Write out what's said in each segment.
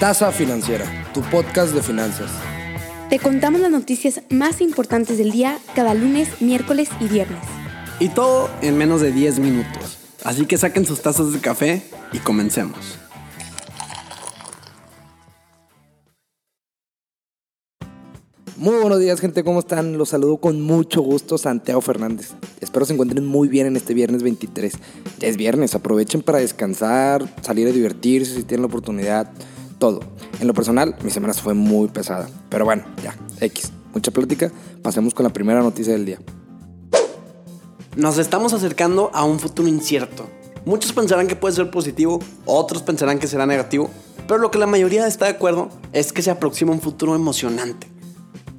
Tasa Financiera, tu podcast de finanzas. Te contamos las noticias más importantes del día cada lunes, miércoles y viernes. Y todo en menos de 10 minutos. Así que saquen sus tazas de café y comencemos. Muy buenos días gente, ¿cómo están? Los saludo con mucho gusto, Santiago Fernández. Espero se encuentren muy bien en este viernes 23. Ya es viernes, aprovechen para descansar, salir a divertirse si tienen la oportunidad En lo personal, mi semana fue muy pesada. Pero bueno, ya, X. Mucha plática. Pasemos con la primera noticia del día. Nos estamos acercando a un futuro incierto. Muchos pensarán que puede ser positivo, otros pensarán que será negativo, pero lo que la mayoría está de acuerdo es que se aproxima un futuro emocionante.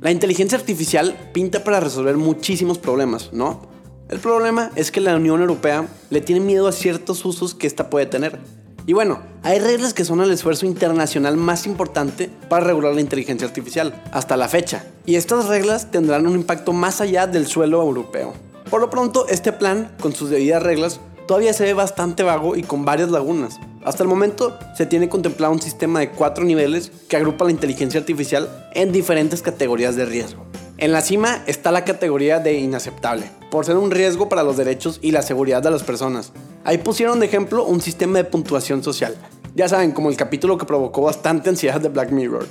La inteligencia artificial pinta para resolver muchísimos problemas, ¿no? El problema es que la Unión Europea le tiene miedo a ciertos usos que ésta puede tener. Y bueno, hay reglas que son el esfuerzo internacional más importante para regular la inteligencia artificial, hasta la fecha. Y estas reglas tendrán un impacto más allá del suelo europeo. Por lo pronto, este plan, con sus debidas reglas, todavía se ve bastante vago y con varias lagunas. Hasta el momento se tiene contemplado un sistema de cuatro niveles que agrupa la inteligencia artificial en diferentes categorías de riesgo. En la cima está la categoría de inaceptable, por ser un riesgo para los derechos y la seguridad de las personas. Ahí pusieron de ejemplo un sistema de puntuación social. Ya saben, como el capítulo que provocó bastante ansiedad de Black Mirror.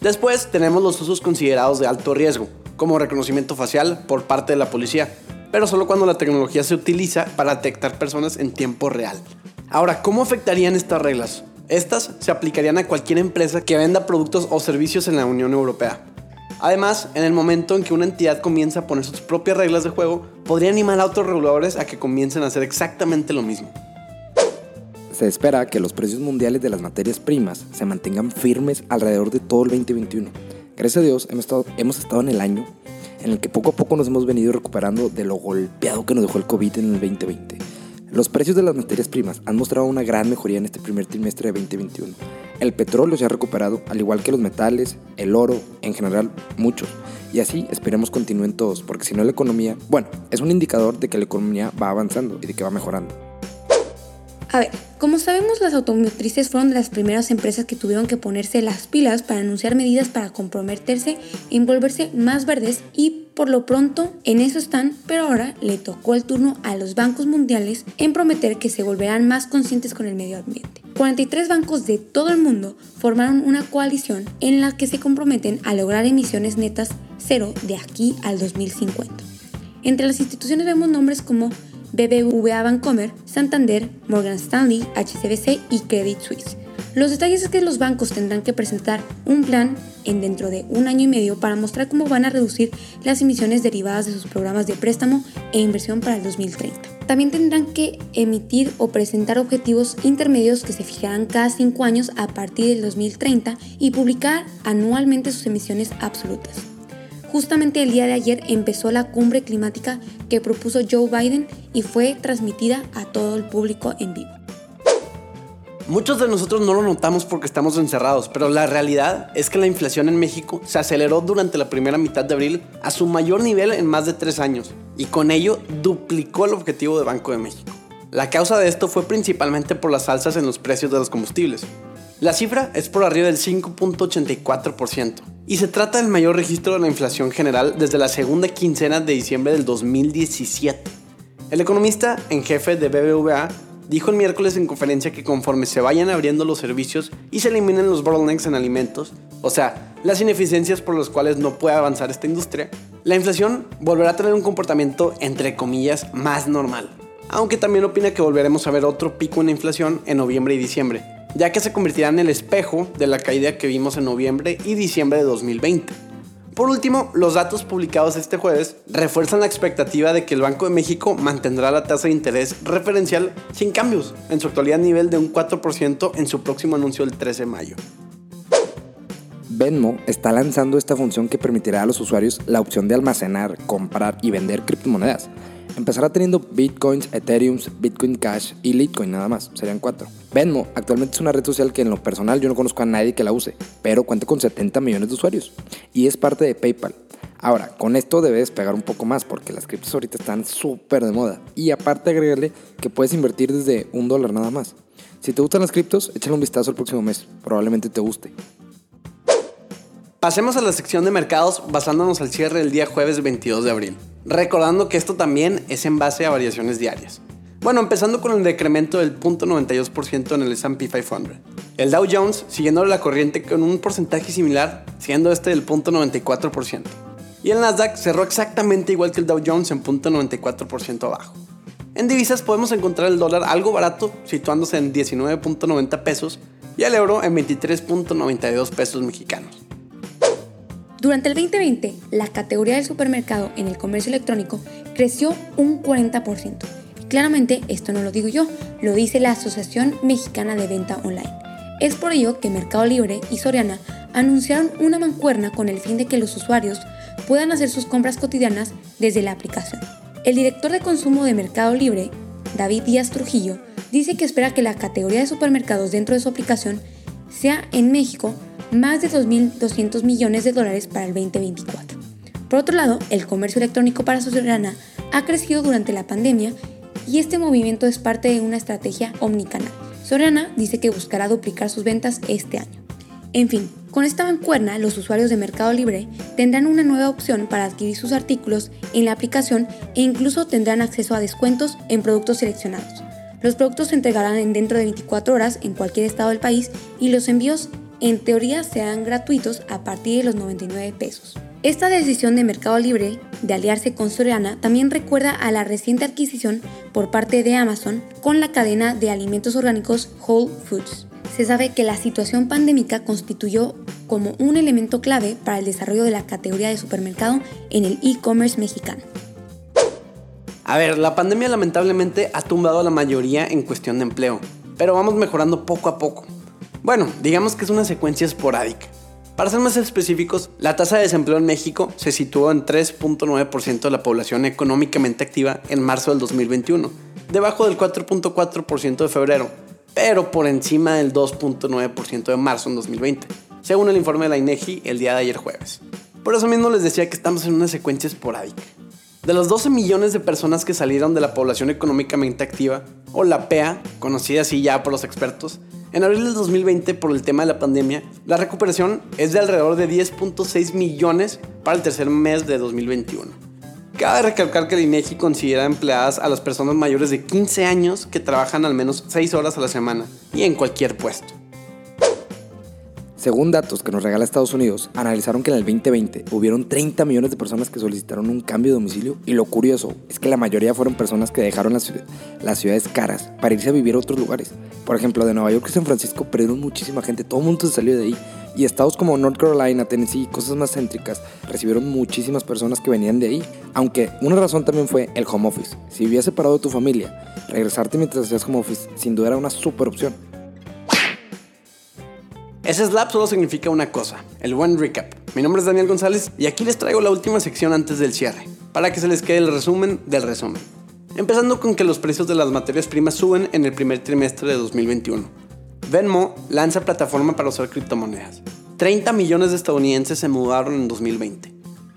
Después tenemos los usos considerados de alto riesgo, como reconocimiento facial por parte de la policía, pero solo cuando la tecnología se utiliza para detectar personas en tiempo real. Ahora, ¿cómo afectarían estas reglas? Estas se aplicarían a cualquier empresa que venda productos o servicios en la Unión Europea. Además, en el momento en que una entidad comienza a poner sus propias reglas de juego, podría animar a otros reguladores a que comiencen a hacer exactamente lo mismo. Se espera que los precios mundiales de las materias primas se mantengan firmes alrededor de todo el 2021. Gracias a Dios hemos estado, hemos estado en el año en el que poco a poco nos hemos venido recuperando de lo golpeado que nos dejó el COVID en el 2020. Los precios de las materias primas han mostrado una gran mejoría en este primer trimestre de 2021. El petróleo se ha recuperado, al igual que los metales, el oro, en general, muchos. Y así esperemos continúen todos, porque si no la economía, bueno, es un indicador de que la economía va avanzando y de que va mejorando. A ver, como sabemos, las automotrices fueron de las primeras empresas que tuvieron que ponerse las pilas para anunciar medidas para comprometerse en volverse más verdes y por lo pronto en eso están, pero ahora le tocó el turno a los bancos mundiales en prometer que se volverán más conscientes con el medio ambiente. 43 bancos de todo el mundo formaron una coalición en la que se comprometen a lograr emisiones netas cero de aquí al 2050. Entre las instituciones vemos nombres como BBVA Bancomer, Santander, Morgan Stanley, HCBC y Credit Suisse. Los detalles es que los bancos tendrán que presentar un plan en dentro de un año y medio para mostrar cómo van a reducir las emisiones derivadas de sus programas de préstamo e inversión para el 2030. También tendrán que emitir o presentar objetivos intermedios que se fijarán cada cinco años a partir del 2030 y publicar anualmente sus emisiones absolutas. Justamente el día de ayer empezó la cumbre climática que propuso Joe Biden y fue transmitida a todo el público en vivo. Muchos de nosotros no lo notamos porque estamos encerrados, pero la realidad es que la inflación en México se aceleró durante la primera mitad de abril a su mayor nivel en más de tres años y con ello duplicó el objetivo de Banco de México. La causa de esto fue principalmente por las alzas en los precios de los combustibles. La cifra es por arriba del 5.84% y se trata del mayor registro de la inflación general desde la segunda quincena de diciembre del 2017. El economista en jefe de BBVA dijo el miércoles en conferencia que conforme se vayan abriendo los servicios y se eliminen los bottlenecks en alimentos, o sea, las ineficiencias por las cuales no puede avanzar esta industria, la inflación volverá a tener un comportamiento entre comillas más normal. Aunque también opina que volveremos a ver otro pico en la inflación en noviembre y diciembre, ya que se convertirá en el espejo de la caída que vimos en noviembre y diciembre de 2020. Por último, los datos publicados este jueves refuerzan la expectativa de que el Banco de México mantendrá la tasa de interés referencial sin cambios, en su actualidad nivel de un 4% en su próximo anuncio el 13 de mayo. Venmo está lanzando esta función que permitirá a los usuarios la opción de almacenar, comprar y vender criptomonedas. Empezará teniendo Bitcoins, Ethereum, Bitcoin Cash y Litecoin nada más, serían cuatro. Venmo actualmente es una red social que en lo personal yo no conozco a nadie que la use, pero cuenta con 70 millones de usuarios y es parte de PayPal. Ahora, con esto debes pegar un poco más porque las criptos ahorita están súper de moda. Y aparte agregarle que puedes invertir desde un dólar nada más. Si te gustan las criptos, échale un vistazo el próximo mes. Probablemente te guste. Pasemos a la sección de mercados basándonos al cierre del día jueves 22 de abril, recordando que esto también es en base a variaciones diarias. Bueno, empezando con el decremento del 0.92% en el S&P 500. El Dow Jones siguiendo la corriente con un porcentaje similar, siendo este del 0.94%. Y el Nasdaq cerró exactamente igual que el Dow Jones en 0.94% abajo. En divisas podemos encontrar el dólar algo barato, situándose en 19.90 pesos, y el euro en 23.92 pesos mexicanos. Durante el 2020, la categoría del supermercado en el comercio electrónico creció un 40%. claramente esto no lo digo yo, lo dice la Asociación Mexicana de Venta Online. Es por ello que Mercado Libre y Soriana anunciaron una mancuerna con el fin de que los usuarios puedan hacer sus compras cotidianas desde la aplicación. El director de consumo de Mercado Libre, David Díaz Trujillo, dice que espera que la categoría de supermercados dentro de su aplicación sea en México más de 2.200 millones de dólares para el 2024. Por otro lado, el comercio electrónico para Soriana ha crecido durante la pandemia y este movimiento es parte de una estrategia omnicanal. Soriana dice que buscará duplicar sus ventas este año. En fin, con esta bancuerna, los usuarios de Mercado Libre tendrán una nueva opción para adquirir sus artículos en la aplicación e incluso tendrán acceso a descuentos en productos seleccionados. Los productos se entregarán en dentro de 24 horas en cualquier estado del país y los envíos en teoría serán gratuitos a partir de los 99 pesos. Esta decisión de Mercado Libre de aliarse con Soriana también recuerda a la reciente adquisición por parte de Amazon con la cadena de alimentos orgánicos Whole Foods se sabe que la situación pandémica constituyó como un elemento clave para el desarrollo de la categoría de supermercado en el e-commerce mexicano. A ver, la pandemia lamentablemente ha tumbado a la mayoría en cuestión de empleo, pero vamos mejorando poco a poco. Bueno, digamos que es una secuencia esporádica. Para ser más específicos, la tasa de desempleo en México se situó en 3.9% de la población económicamente activa en marzo del 2021, debajo del 4.4% de febrero, pero por encima del 2.9% de marzo en 2020, según el informe de la INEGI el día de ayer jueves. Por eso mismo les decía que estamos en una secuencia esporádica. De los 12 millones de personas que salieron de la población económicamente activa, o la PEA, conocida así ya por los expertos, en abril del 2020 por el tema de la pandemia, la recuperación es de alrededor de 10.6 millones para el tercer mes de 2021. Cabe recalcar que el INEGI considera empleadas a las personas mayores de 15 años que trabajan al menos 6 horas a la semana y en cualquier puesto. Según datos que nos regala Estados Unidos, analizaron que en el 2020 hubieron 30 millones de personas que solicitaron un cambio de domicilio y lo curioso es que la mayoría fueron personas que dejaron las, las ciudades caras para irse a vivir a otros lugares. Por ejemplo, de Nueva York y San Francisco perdieron muchísima gente, todo el mundo se salió de ahí y estados como North Carolina, Tennessee, cosas más céntricas, recibieron muchísimas personas que venían de ahí. Aunque una razón también fue el home office. Si vivías separado de tu familia, regresarte mientras hacías home office sin duda era una super opción. Ese slap solo significa una cosa, el buen recap. Mi nombre es Daniel González y aquí les traigo la última sección antes del cierre, para que se les quede el resumen del resumen. Empezando con que los precios de las materias primas suben en el primer trimestre de 2021 Venmo lanza plataforma para usar criptomonedas. 30 millones de estadounidenses se mudaron en 2020.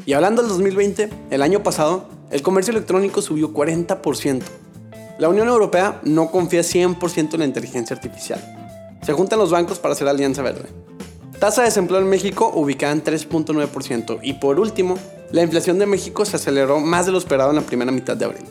Y hablando del 2020, el año pasado, el comercio electrónico subió 40%. La Unión Europea no confía 100% en la inteligencia artificial. Se juntan los bancos para hacer alianza verde. Tasa de desempleo en México ubicada en 3.9%. Y por último, la inflación de México se aceleró más de lo esperado en la primera mitad de abril.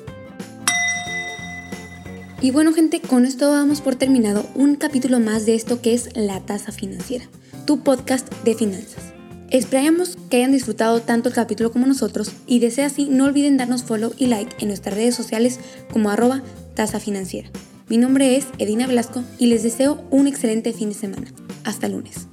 Y bueno gente, con esto damos por terminado un capítulo más de esto que es La Tasa Financiera, tu podcast de finanzas. Esperamos que hayan disfrutado tanto el capítulo como nosotros y de ser así no olviden darnos follow y like en nuestras redes sociales como arroba tasa financiera. Mi nombre es Edina Velasco y les deseo un excelente fin de semana. Hasta lunes.